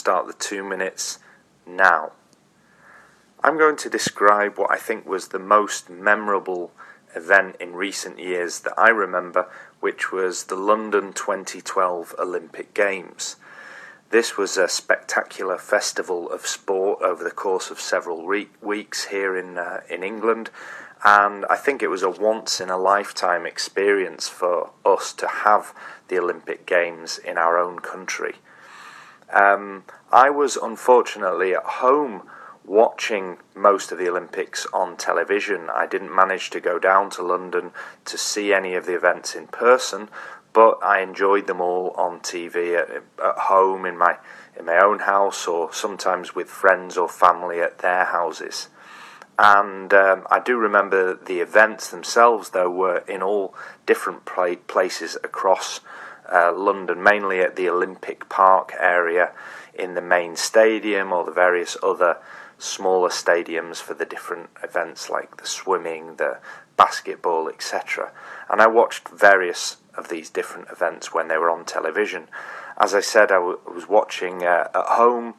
start the two minutes now. I'm going to describe what I think was the most memorable event in recent years that I remember, which was the London 2012 Olympic Games. This was a spectacular festival of sport over the course of several re- weeks here in uh, in England, and I think it was a once in a lifetime experience for us to have the Olympic Games in our own country. Um, I was unfortunately at home watching most of the Olympics on television. I didn't manage to go down to London to see any of the events in person, but I enjoyed them all on TV at, at home in my in my own house or sometimes with friends or family at their houses. And um, I do remember the events themselves, though, were in all different places across uh, London, mainly at the Olympic Park area in the main stadium or the various other smaller stadiums for the different events like the swimming, the basketball, etc. And I watched various of these different events when they were on television. As I said, I was watching uh, at home,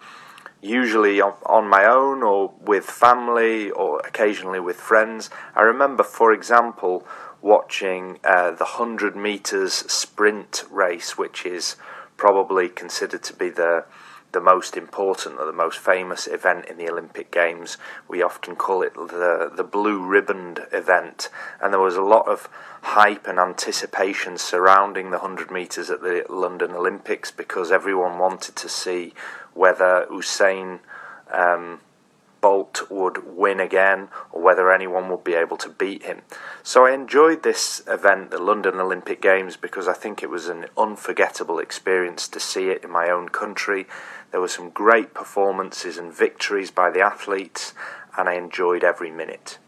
usually on my own or with family or occasionally with friends. I remember, for example, watching uh, the 100 metres sprint race, which is probably considered to be the the most important or the most famous event in the Olympic Games. We often call it the the blue ribboned event, and there was a lot of hype and anticipation surrounding the 100 meters at the London Olympics because everyone wanted to see whether Usain um, Bolt would win again or whether anyone would be able to beat him. So I enjoyed this event, the London Olympic Games, because I think it was an unforgettable experience to see it in my own country. There were some great performances and victories by the athletes, and I enjoyed every minute.